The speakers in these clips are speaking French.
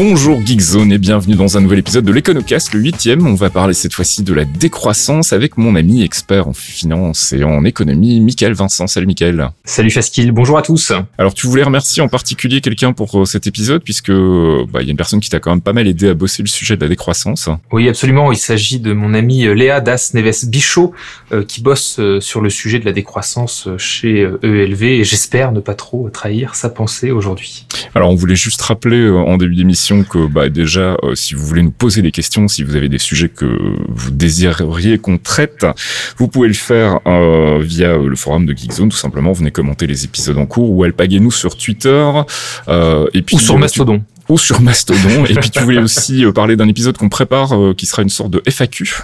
Bonjour Geekzone et bienvenue dans un nouvel épisode de l'Econocast, le huitième. On va parler cette fois-ci de la décroissance avec mon ami expert en finance et en économie, Michael Vincent. Salut Michael. Salut Faskil, bonjour à tous. Alors tu voulais remercier en particulier quelqu'un pour euh, cet épisode puisque bah, il y a une personne qui t'a quand même pas mal aidé à bosser le sujet de la décroissance. Oui absolument, il s'agit de mon ami euh, Léa Das Neves Bichot euh, qui bosse sur le sujet de la décroissance chez ELV et j'espère ne pas trop trahir sa pensée aujourd'hui. Alors on voulait juste rappeler en début d'émission que bah, déjà, euh, si vous voulez nous poser des questions, si vous avez des sujets que vous désireriez qu'on traite, vous pouvez le faire euh, via le forum de Geekzone, tout simplement. Venez commenter les épisodes en cours ou alpaguez-nous sur Twitter. Euh, et puis, ou sur Mastodon. ou sur Mastodon. et puis tu voulais aussi parler d'un épisode qu'on prépare qui sera une sorte de FAQ.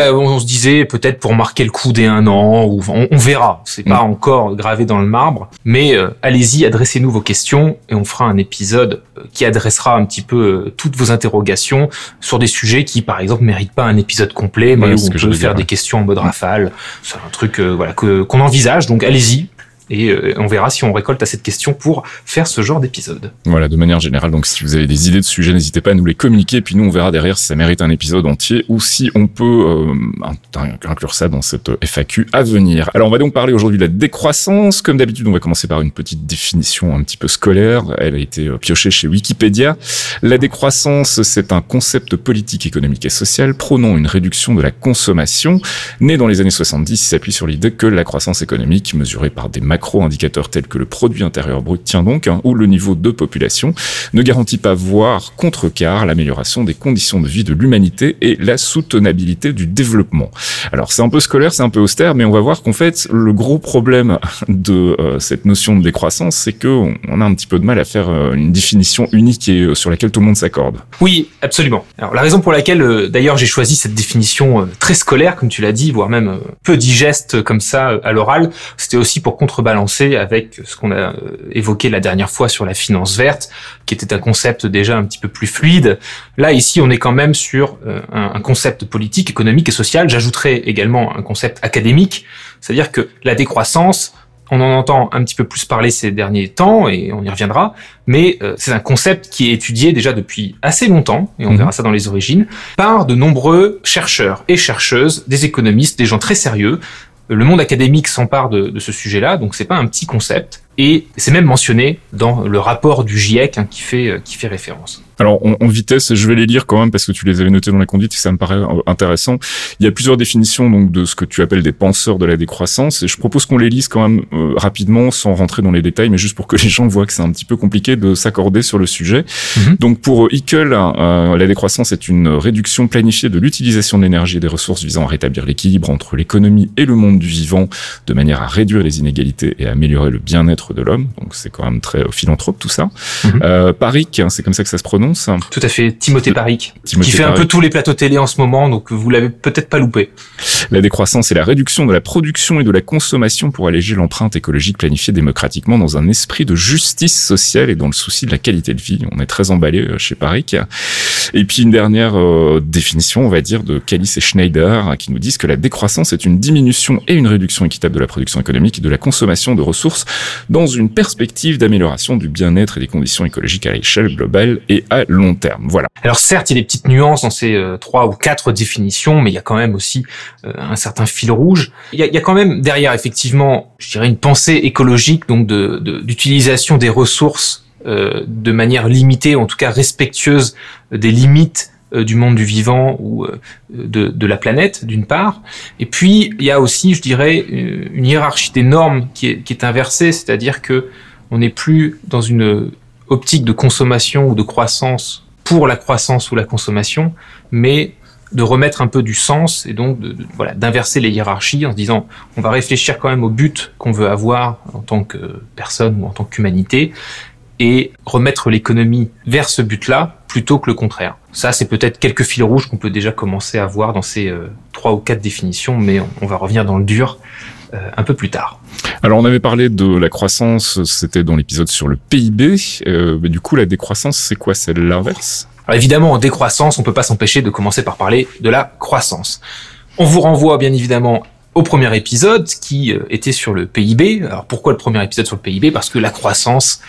Euh, on se disait peut-être pour marquer le coup des un an, ou on, verra. C'est pas mm. encore gravé dans le marbre, mais euh, allez-y, adressez-nous vos questions et on fera un épisode euh, qui adressera un petit peu toutes vos interrogations sur des sujets qui, par exemple, méritent pas un épisode complet, mais où on peut faire des questions en mode rafale. C'est un truc voilà que qu'on envisage. Donc allez-y, et euh, on verra si on récolte à cette question pour faire ce genre d'épisode. Voilà, de manière générale. Donc, si vous avez des idées de sujets, n'hésitez pas à nous les communiquer. Puis nous, on verra derrière si ça mérite un épisode entier ou si on peut euh, inclure ça dans cette FAQ à venir. Alors, on va donc parler aujourd'hui de la décroissance. Comme d'habitude, on va commencer par une petite définition un petit peu scolaire. Elle a été euh, piochée chez Wikipédia. La décroissance, c'est un concept politique, économique et social prônant une réduction de la consommation. Né dans les années 70, il s'appuie sur l'idée que la croissance économique, mesurée par des macro-indicateurs tels que le produit intérieur brut tient donc, hein, ou le niveau de population, ne garantit pas, voire contrecarre l'amélioration des conditions de vie de l'humanité et la soutenabilité du développement. Alors c'est un peu scolaire, c'est un peu austère, mais on va voir qu'en fait, le gros problème de euh, cette notion de décroissance, c'est qu'on on a un petit peu de mal à faire euh, une définition unique et euh, sur laquelle tout le monde s'accorde. Oui, absolument. Alors la raison pour laquelle, d'ailleurs, j'ai choisi cette définition très scolaire, comme tu l'as dit, voire même peu digeste comme ça à l'oral, c'était aussi pour contre balancer avec ce qu'on a euh, évoqué la dernière fois sur la finance verte, qui était un concept déjà un petit peu plus fluide. Là, ici, on est quand même sur euh, un concept politique, économique et social. J'ajouterai également un concept académique, c'est-à-dire que la décroissance, on en entend un petit peu plus parler ces derniers temps et on y reviendra, mais euh, c'est un concept qui est étudié déjà depuis assez longtemps, et on mhm. verra ça dans les origines, par de nombreux chercheurs et chercheuses, des économistes, des gens très sérieux, le monde académique s'empare de, ce sujet-là, donc c'est pas un petit concept. Et c'est même mentionné dans le rapport du GIEC hein, euh, qui fait référence. Alors en, vitesse, je vais les lire quand même parce que tu les avais notés dans la conduite et ça me paraît euh, intéressant. Il y a plusieurs définitions donc de ce que tu appelles des penseurs de la décroissance et je propose qu'on les lise quand même euh, rapidement sans rentrer dans les détails, mais juste pour que les gens voient que c'est un petit peu compliqué de s'accorder sur le sujet. Mhm. Donc pour Hickel, la décroissance est une réduction planifiée de l'utilisation de l'énergie et des ressources visant à rétablir l'équilibre entre l'économie et le monde du vivant de manière à réduire les inégalités et à améliorer le bien-être de l'homme. Donc c'est quand même très euh, philanthrope tout ça. Mhm. Euh, hein, c'est comme ça que ça se prononce. Tout à fait, Timothée Paric, qui fait un peu tous les plateaux télé en ce moment, donc vous l'avez peut-être pas loupé. La décroissance est la réduction de la production et de la consommation pour alléger l'empreinte écologique planifiée démocratiquement dans un esprit de justice sociale et dans le souci de la qualité de vie. On est très emballé euh, chez Paric. Et puis une dernière euh, définition, on va dire, de Calice et Schneider, hein, qui nous disent que la décroissance est une diminution et une réduction équitable de la production économique et de la consommation de ressources dans une perspective d'amélioration du bien-être et des conditions écologiques à l'échelle globale et à long terme. Voilà. Alors certes, il y a des petites nuances dans ces euh, trois ou quatre définitions, mais il y a quand même aussi euh, un certain fil rouge. Il y, a, quand même derrière effectivement, je dirais, une pensée écologique, donc d'utilisation des ressources euh, de manière limitée, en tout cas respectueuse des limites du monde du vivant ou de, la planète, d'une part. Et puis, il y a aussi, je dirais, une hiérarchie des normes qui est, qui est inversée, c'est-à-dire que on n'est plus dans une optique de consommation ou de croissance pour la croissance ou la consommation, mais de remettre un peu du sens et donc voilà d'inverser les hiérarchies en se disant on va réfléchir quand même au but qu'on veut avoir en tant que personne ou en tant qu'humanité et remettre l'économie vers ce but-là plutôt que le contraire. Ça, c'est peut-être quelques fils rouges qu'on peut déjà commencer à voir dans ces euh, trois ou quatre définitions, mais on, va revenir dans le dur un peu plus tard. Alors on avait parlé de la croissance, c'était dans l'épisode sur le PIB, euh, mais du coup la décroissance, c'est quoi? C'est l'inverse? Alors évidemment, en décroissance, on peut pas s'empêcher de commencer par parler de la croissance. On vous renvoie bien évidemment au premier épisode qui euh, était sur le PIB. Alors pourquoi le premier épisode sur le PIB Parce que la croissance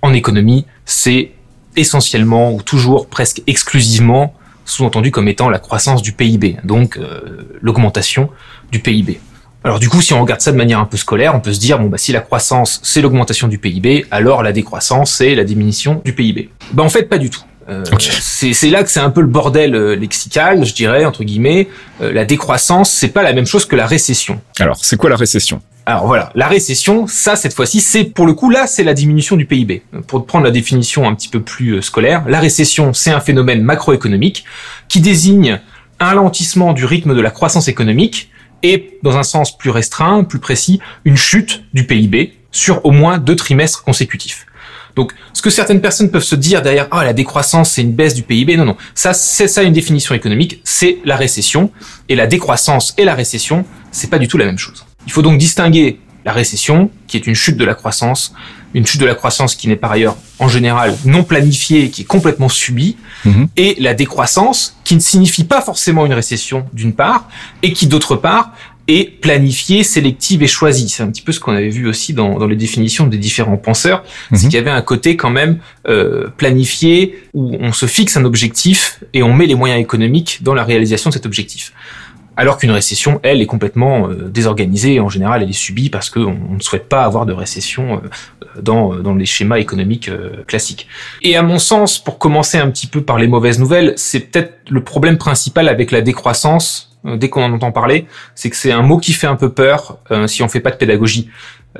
en économie, c'est essentiellement ou toujours presque exclusivement sous-entendu comme étant la croissance du PIB, donc euh, l'augmentation du PIB. Alors du coup, si on regarde ça de manière un peu scolaire, on peut se dire bon bah si la croissance c'est l'augmentation du PIB, alors la décroissance c'est la diminution du PIB. Bah en fait pas du tout. Euh, c'est là que c'est un peu le bordel euh, lexical, je dirais entre guillemets. Euh, la décroissance, c'est pas la même chose que la récession. Alors, c'est quoi la récession? Alors voilà, la récession, ça cette fois-ci, c'est pour le coup là, c'est la diminution du PIB. Pour prendre la définition un petit peu plus scolaire, la récession, c'est un phénomène macroéconomique qui désigne un ralentissement du rythme de la croissance économique et, dans un sens plus restreint, plus précis, une chute du PIB sur au moins deux trimestres consécutifs. Donc, ce que certaines personnes peuvent se dire derrière, ah, la décroissance, c'est une baisse du PIB. Non, non. Ça, c'est ça une définition économique. C'est la récession. Et la décroissance et la récession, c'est pas du tout la même chose. Il faut donc distinguer la récession, qui est une chute de la croissance, une chute de la croissance qui n'est par ailleurs en général non planifiée, qui est complètement subie, mhm. et la décroissance, qui ne signifie pas forcément une récession d'une part, et qui d'autre part et planifiée, sélective et choisie. C'est un petit peu ce qu'on avait vu aussi dans, dans les définitions des différents penseurs, c'est mhm. qu'il y avait un côté quand même euh, planifié où on se fixe un objectif et on met les moyens économiques dans la réalisation de cet objectif. Alors qu'une récession, elle, est complètement euh, désorganisée. En général, elle est subie parce qu'on ne souhaite pas avoir de récession euh, dans, dans les schémas économiques euh, classiques. Et à mon sens, pour commencer un petit peu par les mauvaises nouvelles, c'est peut-être le problème principal avec la décroissance euh, dès qu'on en entend parler, c'est que c'est un mot qui fait un peu peur euh, si on fait pas de pédagogie.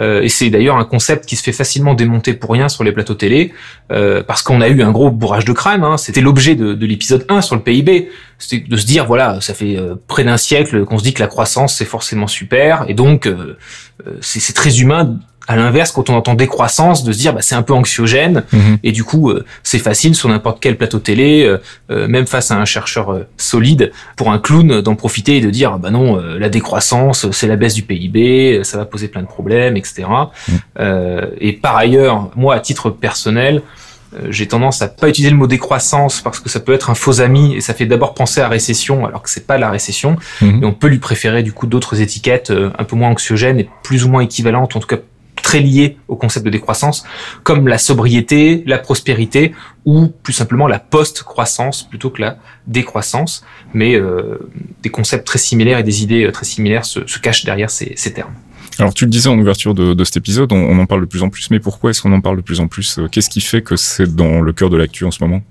Euh, et c'est d'ailleurs un concept qui se fait facilement démonter pour rien sur les plateaux télé, parce qu'on a eu un gros bourrage de crâne. Hein. C'était l'objet de, de l'épisode 1 sur le PIB. C'était de se dire, voilà, ça fait près d'un siècle qu'on se dit que la croissance, c'est forcément super, et donc c'est très humain à l'inverse, quand on entend décroissance, de se dire bah, c'est un peu anxiogène mhm. et du coup euh, c'est facile sur n'importe quel plateau télé, euh, euh, même face à un chercheur solide, pour un clown d'en profiter et de dire bah non la décroissance c'est la baisse du PIB, ça va poser plein de problèmes, etc. Mhm. et par ailleurs, moi à titre personnel, j'ai tendance à pas utiliser le mot décroissance parce que ça peut être un faux ami et ça fait d'abord penser à récession alors que c'est pas la récession mhm. et on peut lui préférer du coup d'autres étiquettes un peu moins anxiogènes et plus ou moins équivalentes en tout cas très liées au concept de décroissance, comme la sobriété, la prospérité, ou plus simplement la post-croissance plutôt que la décroissance. Mais euh, des concepts très similaires et des idées euh, très similaires se, cachent derrière ces, termes. Alors tu le disais en ouverture de, cet épisode, on, en parle de plus en plus, mais pourquoi est-ce qu'on en parle de plus en plus? Qu'est-ce qui fait que c'est dans le cœur de l'actu en ce moment?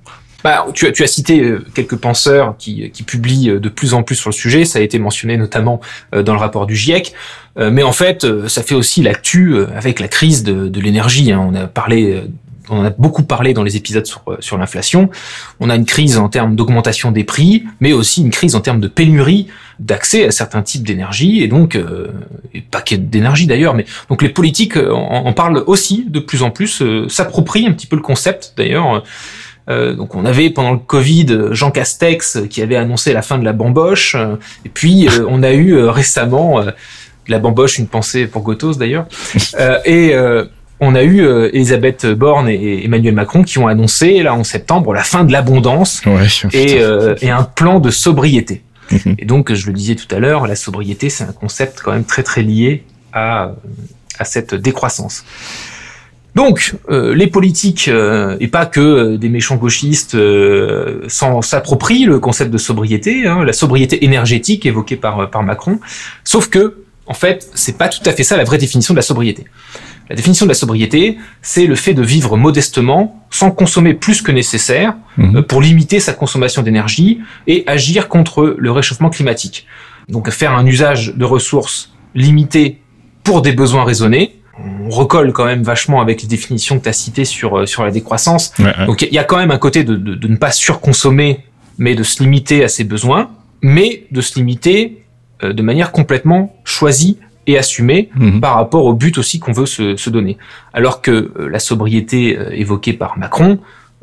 Bah, tu, as, cité euh, quelques penseurs qui, qui, publient de plus en plus sur le sujet. Ça a été mentionné notamment dans le rapport du GIEC. Euh, mais en fait, euh, ça fait aussi l'actu euh, avec la crise de, de l'énergie. Hein. On a parlé on a beaucoup parlé dans les épisodes sur, sur l'inflation. On a une crise en termes d'augmentation des prix, mais aussi une crise en termes de pénurie d'accès à certains types d'énergie, et donc, euh, et pas d'énergie d'ailleurs, mais donc les politiques en, parlent aussi de plus en plus, s'approprient un petit peu le concept d'ailleurs. Euh, donc on avait pendant le Covid Jean Castex qui avait annoncé la fin de la bamboche, et puis on a eu récemment la bamboche, une pensée pour Gotos d'ailleurs. Euh, et euh, on a eu euh, Elisabeth Borne et Emmanuel Macron qui ont annoncé là en septembre la fin de l'abondance et, et, un plan de sobriété. Mhm. et donc, je le disais tout à l'heure, la sobriété, c'est un concept quand même très très lié à, à cette décroissance. Donc, les politiques, et pas que des méchants gauchistes, s'approprient le concept de sobriété, hein, la sobriété énergétique évoquée par, par Macron, sauf que en fait, c'est pas tout à fait ça la vraie définition de la sobriété. La définition de la sobriété, c'est le fait de vivre modestement, sans consommer plus que nécessaire, mhm. euh, pour limiter sa consommation d'énergie et agir contre le réchauffement climatique. Donc faire un usage de ressources limitées pour des besoins raisonnés. On recolle quand même vachement avec les définitions que tu as citées sur, euh, sur la décroissance. Donc il y a quand même un côté de, de, de ne pas surconsommer, mais de se limiter à ses besoins mais de se limiter de manière complètement choisie et assumée Mhm. par rapport au but aussi qu'on veut se, se donner. Alors que euh, la sobriété euh, évoquée par Macron,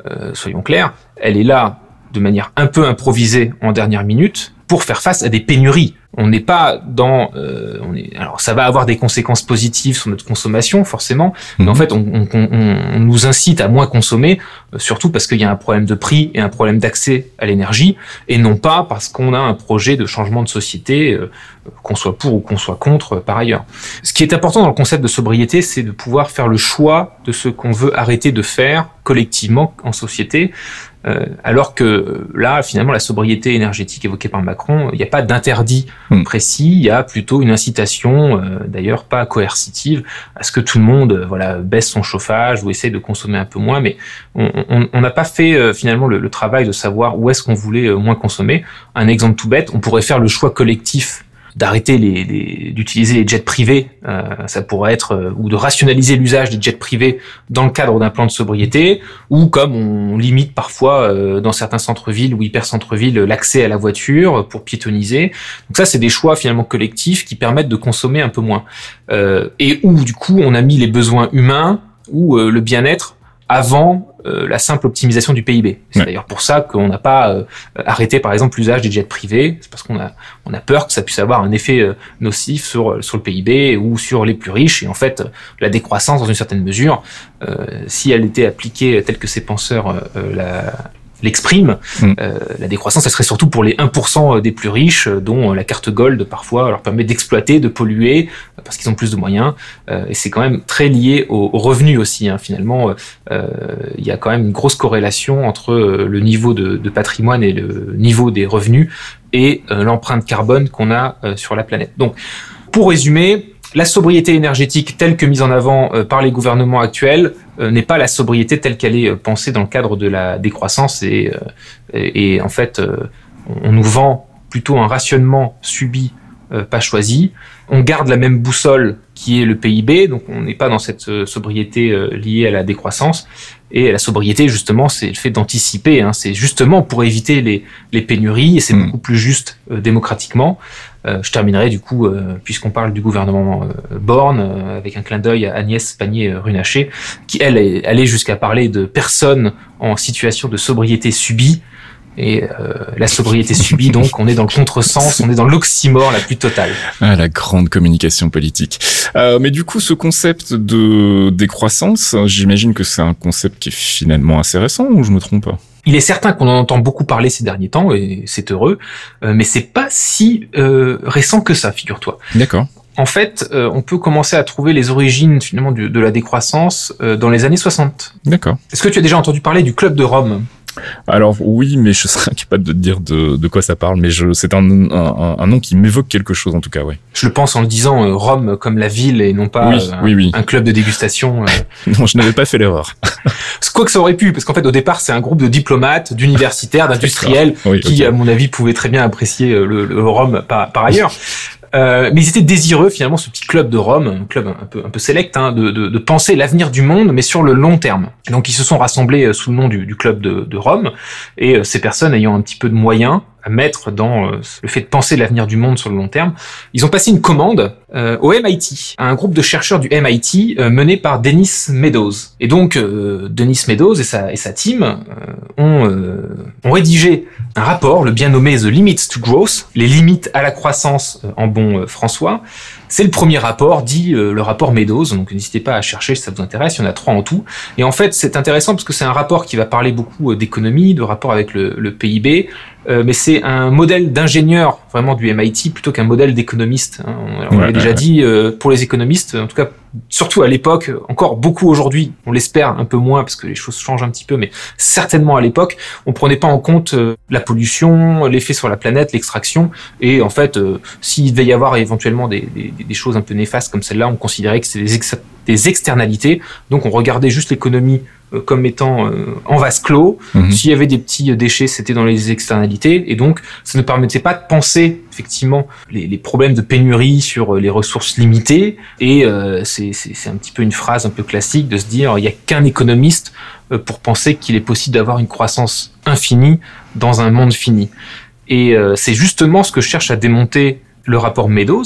euh, soyons clairs, elle est là de manière un peu improvisée en dernière minute pour faire face à des pénuries. On n'est pas dans, euh, on est, alors ça va avoir des conséquences positives sur notre consommation forcément, mais en Mhm. fait on, on- on- on nous incite à moins consommer, euh, surtout parce qu'il y a un problème de prix et un problème d'accès à l'énergie, et non pas parce qu'on a un projet de changement de société, euh, qu'on soit pour ou qu'on soit contre euh, par ailleurs. Ce qui est important dans le concept de sobriété, c'est de pouvoir faire le choix de ce qu'on veut arrêter de faire collectivement en société, euh, alors que euh, là, finalement, la sobriété énergétique évoquée par Macron, il n'y a pas d'interdit Hmm. précis, il y a plutôt une incitation, euh, d'ailleurs pas coercitive, à ce que tout le monde euh, voilà, baisse son chauffage ou essaye de consommer un peu moins, mais on n'a pas fait euh, finalement le, le travail de savoir où est-ce qu'on voulait euh, moins consommer. Un exemple tout bête, on pourrait faire le choix collectif d'arrêter les, les- d'utiliser les jets privés, euh, ça pourrait être euh, ou de rationaliser l'usage des jets privés dans le cadre d'un plan de sobriété, ou comme on limite parfois euh, dans certains centres-villes ou hyper centres-villes l'accès à la voiture pour piétoniser. Donc ça, c'est des choix finalement collectifs qui permettent de consommer un peu moins, Euh, et où du coup on a mis les besoins humains ou euh, le bien-être avant euh, la simple optimisation du PIB. C'est Ouais. d'ailleurs pour ça qu'on n'a pas euh, arrêté par exemple l'usage des jets privés, c'est parce qu'on a on a peur que ça puisse avoir un effet euh, nocif sur sur le PIB ou sur les plus riches et en fait la décroissance dans une certaine mesure euh, si elle était appliquée telle que ces penseurs euh, euh, la l'expriment, Mm. euh, la décroissance, elle serait surtout pour les 1% des plus riches, euh, dont euh, la carte Gold parfois leur permet d'exploiter, de polluer, euh, parce qu'ils ont plus de moyens. Euh, et c'est quand même très lié aux, revenus aussi. hein. Finalement, euh, euh, il y a quand même une grosse corrélation entre euh, le niveau de, de patrimoine et le niveau des revenus et euh, l'empreinte carbone qu'on a euh, sur la planète. Donc, pour résumer, la sobriété énergétique telle que mise en avant euh, par les gouvernements actuels euh, n'est pas la sobriété telle qu'elle est euh, pensée dans le cadre de la décroissance et, et, et en fait on nous vend plutôt un rationnement subi, pas choisi. On garde la même boussole qui est le PIB, donc on n'est pas dans cette sobriété liée à la décroissance. Et la sobriété, justement, c'est le fait d'anticiper. Hein. C'est justement pour éviter les, les pénuries et c'est Mm. beaucoup plus juste euh, démocratiquement. Euh, je terminerai du coup, euh, puisqu'on parle du gouvernement euh, Borne, euh, avec un clin d'œil à Agnès Pannier-Runacher, qui elle est allée jusqu'à parler de personnes en situation de sobriété subie. Et euh, la sobriété subie, donc, on est dans le contresens, on est dans l'oxymore la plus totale. Ah, la grande communication politique. Euh, mais du coup, ce concept de décroissance, j'imagine que c'est un concept qui est finalement assez récent, ou je me trompe pas? Il est certain qu'on en entend beaucoup parler ces derniers temps, et c'est heureux, euh, mais c'est pas si euh, récent que ça, figure-toi. D'accord. En fait, euh, on peut commencer à trouver les origines finalement du- de la décroissance euh, dans les années 60. D'accord. Est-ce que tu as déjà entendu parler du Club de Rome? Alors oui, mais je serais incapable de te dire de, de quoi ça parle, mais c'est un, un, un nom qui m'évoque quelque chose en tout cas, ouais. Je le pense en le disant euh, Rome comme la ville et non pas Oui, euh, un, oui, oui. un club de dégustation. euh. Non, je n'avais pas fait l'erreur. Quoi que ça aurait pu, parce qu'en fait au départ c'est un groupe de diplomates, d'universitaires, d'industriels Oui, qui, à mon avis, pouvaient très bien apprécier le, le Rome par, par ailleurs. Euh, mais ils étaient désireux finalement, ce petit club de Rome, un club un peu un peu sélect, hein, de, de, de penser l'avenir du monde, mais sur le long terme. Donc ils se sont rassemblés euh, sous le nom du, du club de, de Rome, et euh, ces personnes ayant un petit peu de moyens à mettre dans euh, le fait de penser l'avenir du monde sur le long terme, ils ont passé une commande euh, au MIT, à un groupe de chercheurs du MIT euh, mené par Dennis Meadows. Et donc euh, Dennis Meadows et sa, et sa team euh, ont, euh, ont rédigé un rapport, le bien nommé The Limits to Growth, les limites à la croissance en bon François. C'est le premier rapport, dit le rapport Meadows, donc n'hésitez pas à chercher si ça vous intéresse, il y en a trois en tout. Et en fait, c'est intéressant parce que c'est un rapport qui va parler beaucoup d'économie, de rapport avec le, le PIB, mais c'est un modèle d'ingénieur vraiment du MIT plutôt qu'un modèle d'économiste. hein. On, Ouais, l'avait déjà ouais, dit euh, pour les économistes, en tout cas surtout à l'époque, encore beaucoup aujourd'hui, on l'espère un peu moins parce que les choses changent un petit peu, mais certainement à l'époque, on prenait pas en compte euh, la pollution, l'effet sur la planète, l'extraction, et en fait, euh, s'il devait y avoir éventuellement des, des, des choses un peu néfastes comme celle-là, on considérait que c'était des, ex- des externalités, donc on regardait juste l'économie comme étant en vase clos, Mhm. s'il y avait des petits déchets, c'était dans les externalités, et donc ça ne permettait pas de penser effectivement les, problèmes de pénurie sur euh, les ressources limitées. Et euh, c'est un petit peu une phrase un peu classique de se dire il n'y a qu'un économiste euh, pour penser qu'il est possible d'avoir une croissance infinie dans un monde fini. Et c'est justement ce que cherche à démonter le rapport Meadows.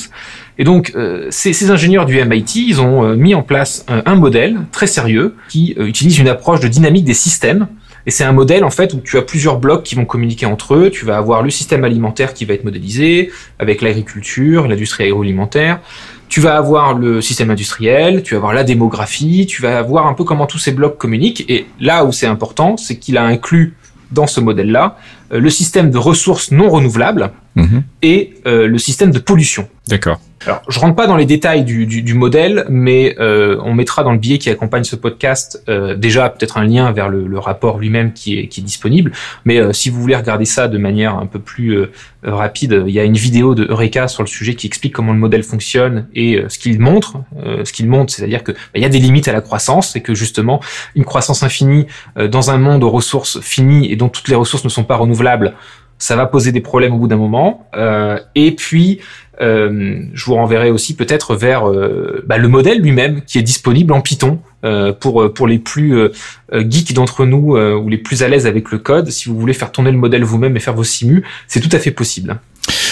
Et donc, ces, ingénieurs du MIT, ils ont mis en place un, modèle très sérieux qui utilise une approche de dynamique des systèmes. Et c'est un modèle en fait où tu as plusieurs blocs qui vont communiquer entre eux. Tu vas avoir le système alimentaire qui va être modélisé avec l'agriculture, l'industrie agroalimentaire. Tu vas avoir le système industriel, tu vas avoir la démographie, tu vas avoir un peu comment tous ces blocs communiquent. Et là où c'est important, c'est qu'il a inclus dans ce modèle-là le système de ressources non renouvelables mhm. et le système de pollution. D'accord. Alors, je rentre pas dans les détails du, du, du modèle, mais euh, on mettra dans le billet qui accompagne ce podcast euh, déjà peut-être un lien vers le, le rapport lui-même qui est, qui est disponible. Mais euh, si vous voulez regarder ça de manière un peu plus euh, rapide, il y a une vidéo de Eureka sur le sujet qui explique comment le modèle fonctionne et ce qu'il montre. ce qu'il montre, c'est-à-dire que bah, y a des limites à la croissance et que justement une croissance infinie dans un monde aux ressources finies et dont toutes les ressources ne sont pas renouvelables ça va poser des problèmes au bout d'un moment. Euh, et puis, euh, je vous renverrai aussi peut-être vers euh, bah, le modèle lui-même qui est disponible en Python euh, pour pour les plus euh, geeks d'entre nous ou les plus à l'aise avec le code. Si vous voulez faire tourner le modèle vous-même et faire vos simus, c'est tout à fait possible.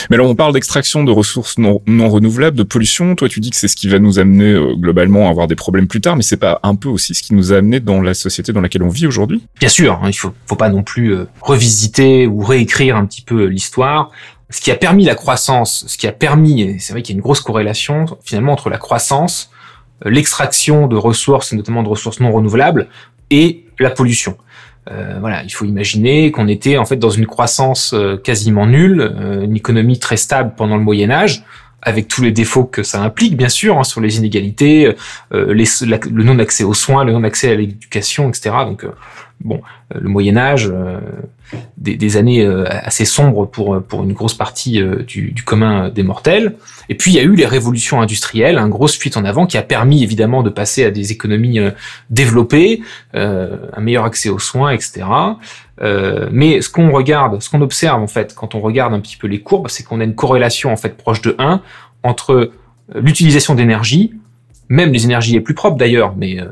Mais alors on parle d'extraction de ressources non, non, renouvelables, de pollution. Toi tu dis que c'est ce qui va nous amener globalement à avoir des problèmes plus tard, mais c'est pas un peu aussi ce qui nous a amené dans la société dans laquelle on vit aujourd'hui? Bien sûr, hein, il faut faut pas non plus revisiter ou réécrire un petit peu l'histoire ce qui a permis la croissance, ce qui a permis, c'est vrai qu'il y a une grosse corrélation finalement entre la croissance, euh, l'extraction de ressources, notamment de ressources non renouvelables, et la pollution. Euh, voilà, il faut imaginer qu'on était en fait dans une croissance euh, quasiment nulle, euh, une économie très stable pendant le Moyen Âge, avec tous les défauts que ça implique, bien sûr, hein, sur les inégalités, les, le non-accès aux soins, le non-accès à l'éducation, etc. Donc, bon, le Moyen Âge, des, des, années euh, assez sombres pour, pour une grosse partie euh, du, du, commun des mortels. Et puis il y a eu les révolutions industrielles, une grosse fuite en avant qui a permis évidemment de passer à des économies euh, développées, un meilleur accès aux soins, etc. mais ce qu'on regarde, ce qu'on observe en fait quand on regarde un petit peu les courbes, c'est qu'on a une corrélation en fait proche de 1 entre l'utilisation d'énergie même les énergies les plus propres d'ailleurs, mais euh,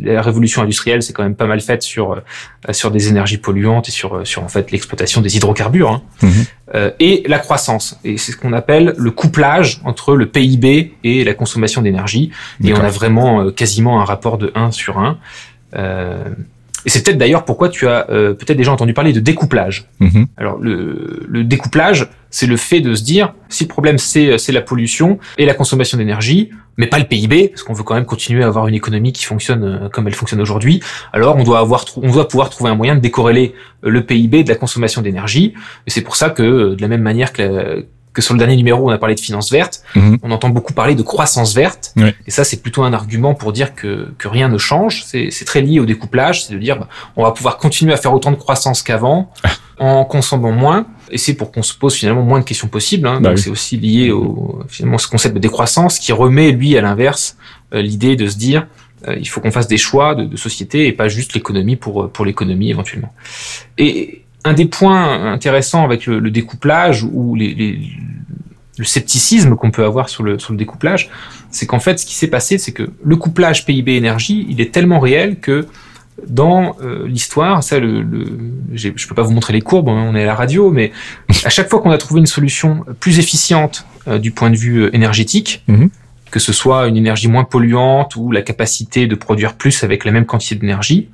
la révolution industrielle c'est quand même pas mal faite sur euh, sur des énergies polluantes et sur euh, sur en fait l'exploitation des hydrocarbures hein. Mhm. et la croissance et c'est ce qu'on appelle le couplage entre le PIB et la consommation d'énergie et on a vraiment quasiment un rapport de 1 sur 1 et c'est peut-être d'ailleurs pourquoi tu as peut-être déjà entendu parler de découplage. Mhm. Alors le, le découplage, c'est le fait de se dire si le problème c'est c'est la pollution et la consommation d'énergie, mais pas le PIB, parce qu'on veut quand même continuer à avoir une économie qui fonctionne euh, comme elle fonctionne aujourd'hui. Alors on doit avoir, on doit pouvoir trouver un moyen de décorréler euh, le PIB de la consommation d'énergie. Et c'est pour ça que, euh, de la même manière que, que sur le dernier numéro, on a parlé de finance verte, mhm. on entend beaucoup parler de croissance verte. Et ça, c'est plutôt un argument pour dire que, que rien ne change. C'est très lié au découplage, c'est de dire, bah, on va pouvoir continuer à faire autant de croissance qu'avant en consommant moins et c'est pour qu'on se pose finalement moins de questions possibles. Hein. Bah donc c'est aussi lié au finalement ce concept de décroissance qui remet lui à l'inverse euh, l'idée de se dire euh, il faut qu'on fasse des choix de, de, société et pas juste l'économie pour pour l'économie éventuellement. Et un des points intéressants avec le, le découplage ou les, les, le scepticisme qu'on peut avoir sur le sur le découplage, c'est qu'en fait ce qui s'est passé, c'est que le couplage PIB énergie, il est tellement réel que dans euh, l'histoire, ça, le, le je peux pas vous montrer les courbes, hein, on est à la radio, mais à chaque fois qu'on a trouvé une solution plus efficiente euh, du point de vue euh, énergétique, mhm. que ce soit une énergie moins polluante ou la capacité de produire plus avec la même quantité d'énergie,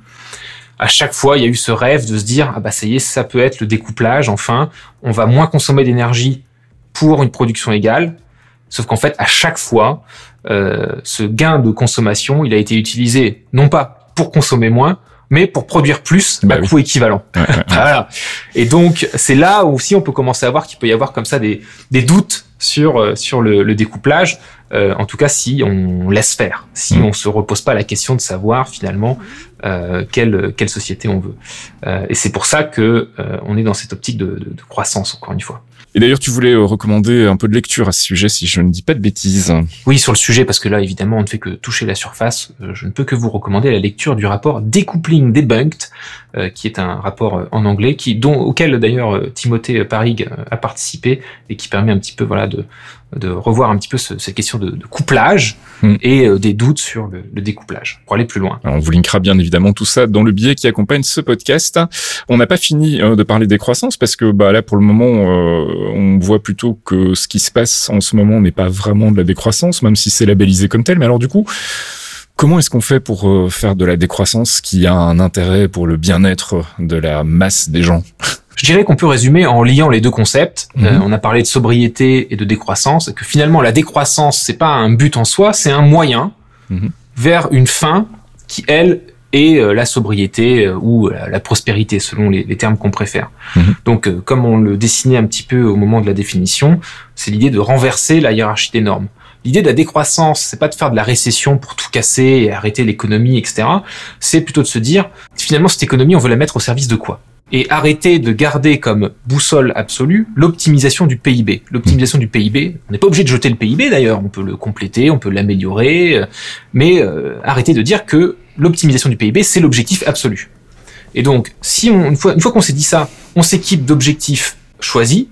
à chaque fois, il y a eu ce rêve de se dire ah bah ça y est, ça peut être le découplage. Enfin, on va moins consommer d'énergie pour une production égale. Sauf qu'en fait, à chaque fois, euh, ce gain de consommation, il a été utilisé non pas pour consommer moins, mais pour produire plus bah à coût équivalent. voilà. Et donc c'est là où aussi on peut commencer à voir qu'il peut y avoir comme ça des, des doutes sur euh, sur le, le découplage. Euh, en tout cas, si on laisse faire, si mm. on se repose pas la question de savoir finalement euh, quelle quelle société on veut. Euh, et c'est pour ça que euh, on est dans cette optique de, de, de, croissance encore une fois. Et d'ailleurs, tu voulais euh, recommander un peu de lecture à ce sujet, si je ne dis pas de bêtises. Oui, sur le sujet, parce que là, évidemment, on ne fait que toucher la surface. Euh, je ne peux que vous recommander la lecture du rapport Decoupling Debunked, euh, qui est un rapport en anglais, qui, dont, auquel d'ailleurs Timothée Parig a participé et qui permet un petit peu, voilà, de, de revoir un petit peu cette question de, couplage hmm. et euh, des doutes sur le, découplage pour aller plus loin. on vous linkera bien évidemment tout ça dans le billet qui accompagne ce podcast. On n'a pas fini euh, de parler des croissances parce que bah là pour le moment euh, on voit plutôt que ce qui se passe en ce moment n'est pas vraiment de la décroissance même si c'est labellisé comme tel. Mais alors du coup Comment est-ce qu'on fait pour faire de la décroissance qui a un intérêt pour le bien-être de la masse des gens? Je dirais qu'on peut résumer en liant les deux concepts. Euh, mhm. on a parlé de sobriété et de décroissance, et que finalement la décroissance c'est pas un but en soi, c'est un moyen mhm. vers une fin qui elle est euh, la sobriété euh, ou la, prospérité selon les, termes qu'on préfère. Mhm. Donc comme on le dessinait un petit peu au moment de la définition, c'est l'idée de renverser la hiérarchie des normes. L'idée de la décroissance, c'est pas de faire de la récession pour tout casser et arrêter l'économie, etc. C'est plutôt de se dire, finalement, cette économie, on veut la mettre au service de quoi? Et arrêter de garder comme boussole absolue l'optimisation du PIB. L'optimisation du PIB, on n'est pas obligé de jeter le PIB d'ailleurs, on peut le compléter, on peut l'améliorer, euh, mais euh, arrêter de dire que l'optimisation du PIB, c'est l'objectif absolu. Et donc, si on, une fois, une fois qu'on s'est dit ça, on s'équipe d'objectifs choisis,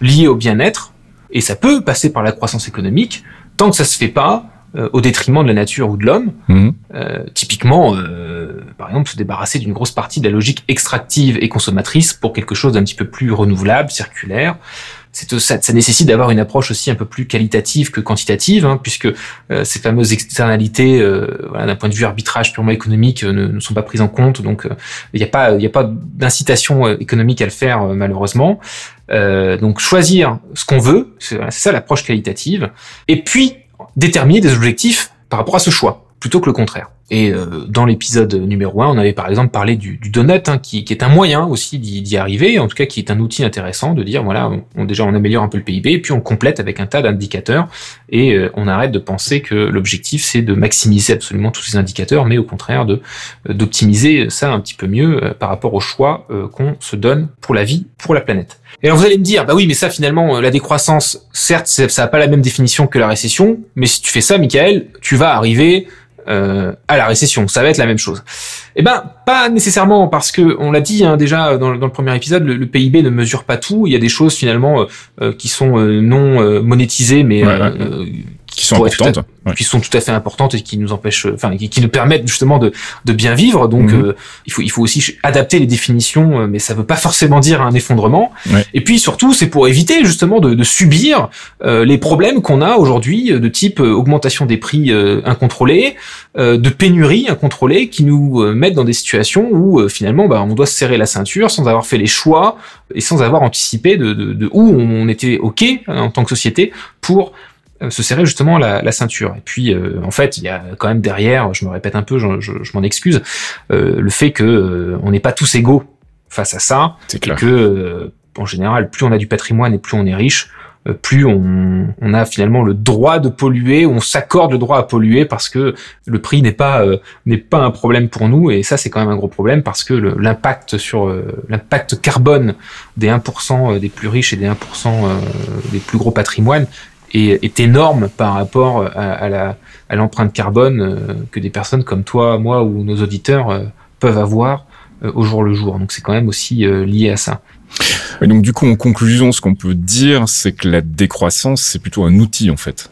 liés au bien-être, et ça peut passer par la croissance économique, tant que ça se fait pas, euh, au détriment de la nature ou de l'homme. Mhm. Euh, typiquement, euh, par exemple, se débarrasser d'une grosse partie de la logique extractive et consommatrice pour quelque chose d'un petit peu plus renouvelable, circulaire. Ça, ça, nécessite d'avoir une approche aussi un peu plus qualitative que quantitative, hein, puisque ces fameuses externalités, voilà, d'un point de vue arbitrage purement économique, ne, ne sont pas prises en compte. Donc, il n'y a pas, pas d'incitation économique à le faire malheureusement. donc, choisir ce qu'on veut, c'est ça l'approche qualitative. Et puis déterminer des objectifs par rapport à ce choix, plutôt que le contraire. Et euh, dans l'épisode numéro 1, on avait par exemple parlé du, du donut, hein, qui, qui, est un moyen aussi d'y arriver, en tout cas qui est un outil intéressant de dire, voilà, on, déjà on améliore un peu le PIB, puis on complète avec un tas d'indicateurs, et euh, on arrête de penser que l'objectif c'est de maximiser absolument tous ces indicateurs, mais au contraire de euh, d'optimiser ça un petit peu mieux par rapport au choix qu'on se donne pour la vie, pour la planète. Et alors vous allez me dire, bah oui, mais ça finalement, la décroissance, certes, ça n'a pas la même définition que la récession, mais si tu fais ça, Michael, tu vas arriver euh, à la récession. Ça va être la même chose. Eh ben, pas nécessairement parce que on l'a dit hein, déjà dans, le premier épisode, le, PIB ne mesure pas tout. Il y a des choses finalement euh, euh, qui sont non monétisées, mais qui sont importantes, qui sont tout à fait importantes et qui nous empêchent, enfin, qui, nous permettent justement de, de bien vivre. Donc, mhm. euh, il faut, il faut aussi adapter les définitions, euh, mais ça veut pas forcément dire un effondrement. Et puis surtout, c'est pour éviter justement de, de subir euh, les problèmes qu'on a aujourd'hui de type augmentation des prix incontrôlés, de pénurie incontrôlée, qui nous mettent dans des situations où finalement, bah, on doit se serrer la ceinture sans avoir fait les choix et sans avoir anticipé de, de, de où on était ok hein, en tant que société pour euh, se serrer justement la, ceinture. Et puis, euh, en fait, il y a quand même derrière, je me répète un peu, je, m'en excuse, euh, le fait que on n'est pas tous égaux face à ça. C'est clair. Que, en général, plus on a du patrimoine et plus on est riche, plus on, a finalement le droit de polluer, on s'accorde le droit à polluer parce que le prix n'est pas n'est pas un problème pour nous et ça c'est quand même un gros problème parce que l'impact sur l'impact carbone des 1% des plus riches et des 1% des plus gros patrimoines est, énorme par rapport à, la à l'empreinte carbone euh, que des personnes comme toi, moi ou nos auditeurs euh, peuvent avoir euh, au jour le jour. Donc c'est quand même aussi lié à ça. Et donc du coup, en conclusion, ce qu'on peut dire, c'est que la décroissance, c'est plutôt un outil en fait.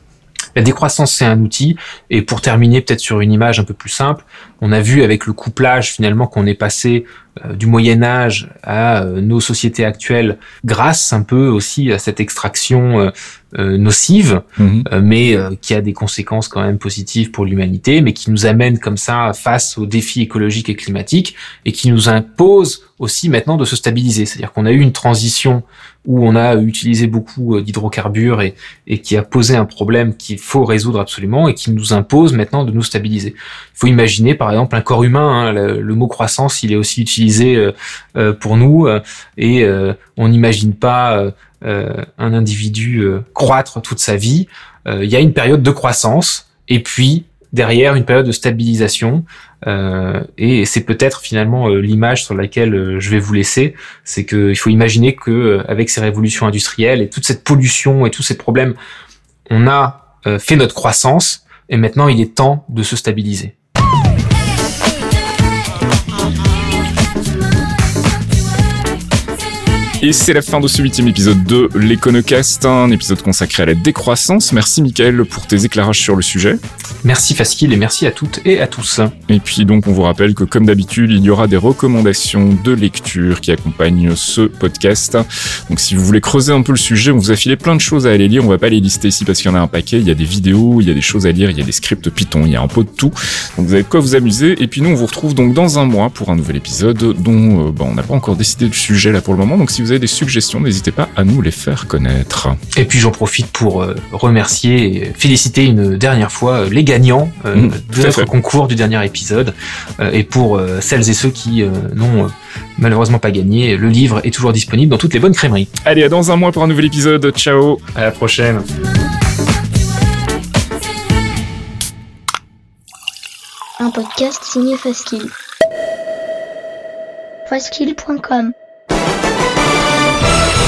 La décroissance, c'est un outil. Et pour terminer, peut-être sur une image un peu plus simple, on a vu avec le couplage finalement qu'on est passé du Moyen Âge à nos sociétés actuelles grâce un peu aussi à cette extraction euh, nocive, mhm. euh, mais euh, qui a des conséquences quand même positives pour l'humanité, mais qui nous amène comme ça face aux défis écologiques et climatiques et qui nous impose aussi maintenant de se stabiliser. C'est-à-dire qu'on a eu une transition où on a utilisé beaucoup d'hydrocarbures et, et qui a posé un problème qu'il faut résoudre absolument et qui nous impose maintenant de nous stabiliser. Il faut imaginer par exemple un corps humain, hein, le, mot croissance, il est aussi utilisé pour nous et on n'imagine pas euh, un individu euh, croître toute sa vie, euh, il y a une période de croissance et puis derrière une période de stabilisation. Euh, et c'est peut-être finalement euh, l'image sur laquelle euh, je vais vous laisser, c'est qu'il faut imaginer que avec ces révolutions industrielles et toute cette pollution et tous ces problèmes, on a fait notre croissance et maintenant il est temps de se stabiliser. Et c'est la fin de ce huitième épisode de l'Econocast, un épisode consacré à la décroissance. Merci Michael pour tes éclairages sur le sujet. Merci Fasquille et merci à toutes et à tous. Et puis donc on vous rappelle que comme d'habitude, il y aura des recommandations de lecture qui accompagnent ce podcast. Donc si vous voulez creuser un peu le sujet, on vous a filé plein de choses à aller lire. On va pas les lister ici parce qu'il y en a un paquet. Il y a des vidéos, il y a des choses à lire, il y a des scripts Python, il y a un peu de tout. Donc vous avez quoi vous amuser. Et puis nous on vous retrouve donc dans un mois pour un nouvel épisode dont euh, bah, on n'a pas encore décidé du sujet là pour le moment. Donc si vous des suggestions, n'hésitez pas à nous les faire connaître. Et puis j'en profite pour euh, remercier et féliciter une dernière fois euh, les gagnants euh, mmh, de notre concours du dernier épisode. et pour celles et ceux qui n'ont malheureusement pas gagné, le livre est toujours disponible dans toutes les bonnes crèmeries. Allez, à dans un mois pour un nouvel épisode. Ciao. À la prochaine. Un podcast signé Faskill. Faskill.com